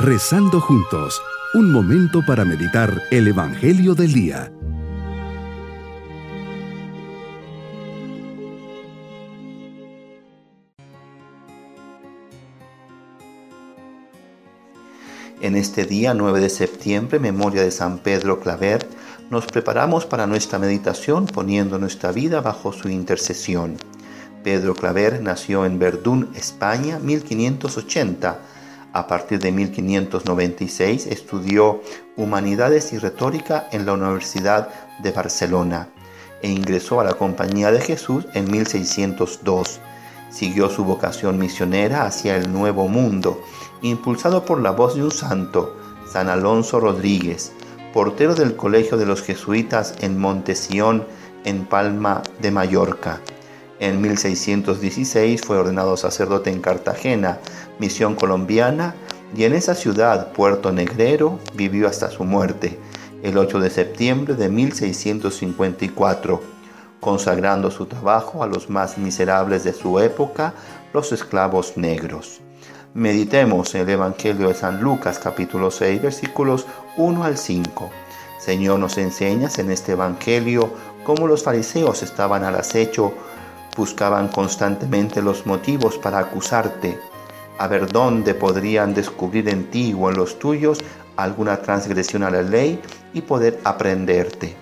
Rezando juntos, un momento para meditar el Evangelio del Día. En este día 9 de septiembre, memoria de San Pedro Claver, nos preparamos para nuestra meditación poniendo nuestra vida bajo su intercesión. Pedro Claver nació en Verdún, España, 1580. A partir de 1596 estudió Humanidades y Retórica en la Universidad de Barcelona e ingresó a la Compañía de Jesús en 1602. Siguió su vocación misionera hacia el Nuevo Mundo, impulsado por la voz de un santo, San Alonso Rodríguez, portero del Colegio de los Jesuitas en Montesión, en Palma de Mallorca. En 1616 fue ordenado sacerdote en Cartagena, misión colombiana, y en esa ciudad, Puerto Negrero, vivió hasta su muerte, el 8 de septiembre de 1654, consagrando su trabajo a los más miserables de su época, los esclavos negros. Meditemos el Evangelio de San Lucas capítulo 6 versículos 1 al 5. Señor, nos enseñas en este Evangelio cómo los fariseos estaban al acecho, buscaban constantemente los motivos para acusarte, a ver dónde podrían descubrir en ti o en los tuyos alguna transgresión a la ley y poder aprenderte.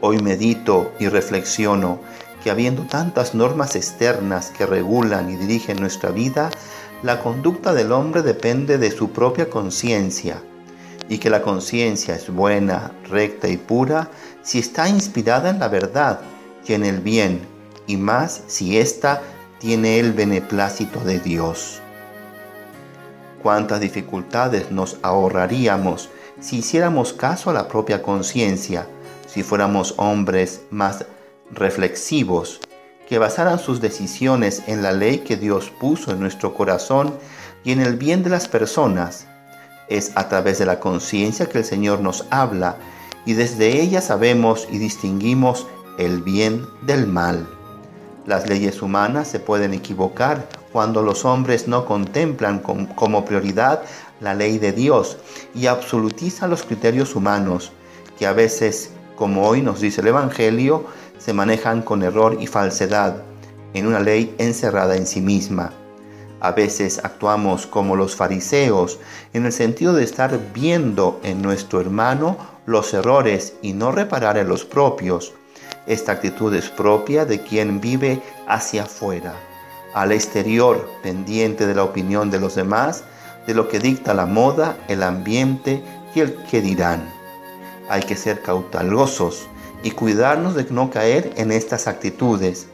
Hoy medito y reflexiono que habiendo tantas normas externas que regulan y dirigen nuestra vida, la conducta del hombre depende de su propia conciencia y que la conciencia es buena, recta y pura si está inspirada en la verdad y en el bien, y más si ésta tiene el beneplácito de Dios. Cuántas dificultades nos ahorraríamos si hiciéramos caso a la propia conciencia, si fuéramos hombres más reflexivos que basaran sus decisiones en la ley que Dios puso en nuestro corazón y en el bien de las personas. Es a través de la conciencia que el Señor nos habla y desde ella sabemos y distinguimos el bien del mal. Las leyes humanas se pueden equivocar cuando los hombres no contemplan como prioridad la ley de Dios y absolutizan los criterios humanos, que a veces, como hoy nos dice el Evangelio, se manejan con error y falsedad en una ley encerrada en sí misma. A veces actuamos como los fariseos en el sentido de estar viendo en nuestro hermano los errores y no reparar en los propios. Esta actitud es propia de quien vive hacia afuera, al exterior, pendiente de la opinión de los demás, de lo que dicta la moda, el ambiente y el que dirán. Hay que ser cautelosos y cuidarnos de no caer en estas actitudes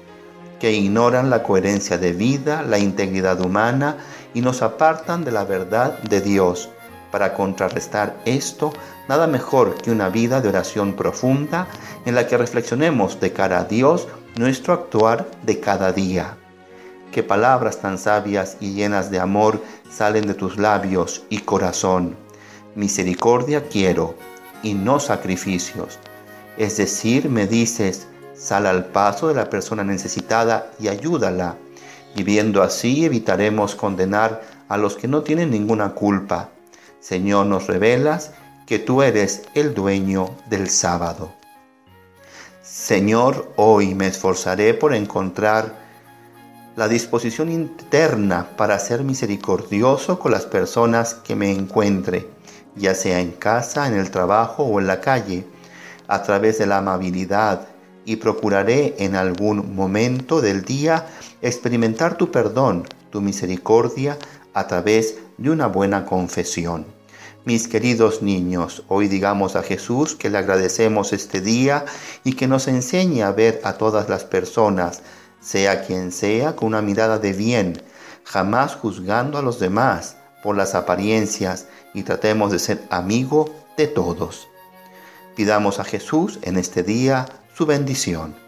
que ignoran la coherencia de vida, la integridad humana y nos apartan de la verdad de Dios. Para contrarrestar esto, nada mejor que una vida de oración profunda en la que reflexionemos de cara a Dios nuestro actuar de cada día. Qué palabras tan sabias y llenas de amor salen de tus labios y corazón. Misericordia quiero y no sacrificios es decir, me dices, sal al paso de la persona necesitada y ayúdala. Y viendo así evitaremos condenar a los que no tienen ninguna culpa. Señor, nos revelas que tú eres el dueño del sábado. Señor, hoy me esforzaré por encontrar la disposición interna para ser misericordioso con las personas que me encuentre, ya sea en casa, en el trabajo o en la calle a través de la amabilidad y procuraré en algún momento del día experimentar tu perdón, tu misericordia a través de una buena confesión. Mis queridos niños, hoy digamos a Jesús que le agradecemos este día y que nos enseñe a ver a todas las personas, sea quien sea, con una mirada de bien, jamás juzgando a los demás por las apariencias y tratemos de ser amigo de todos. Pidamos a Jesús en este día su bendición.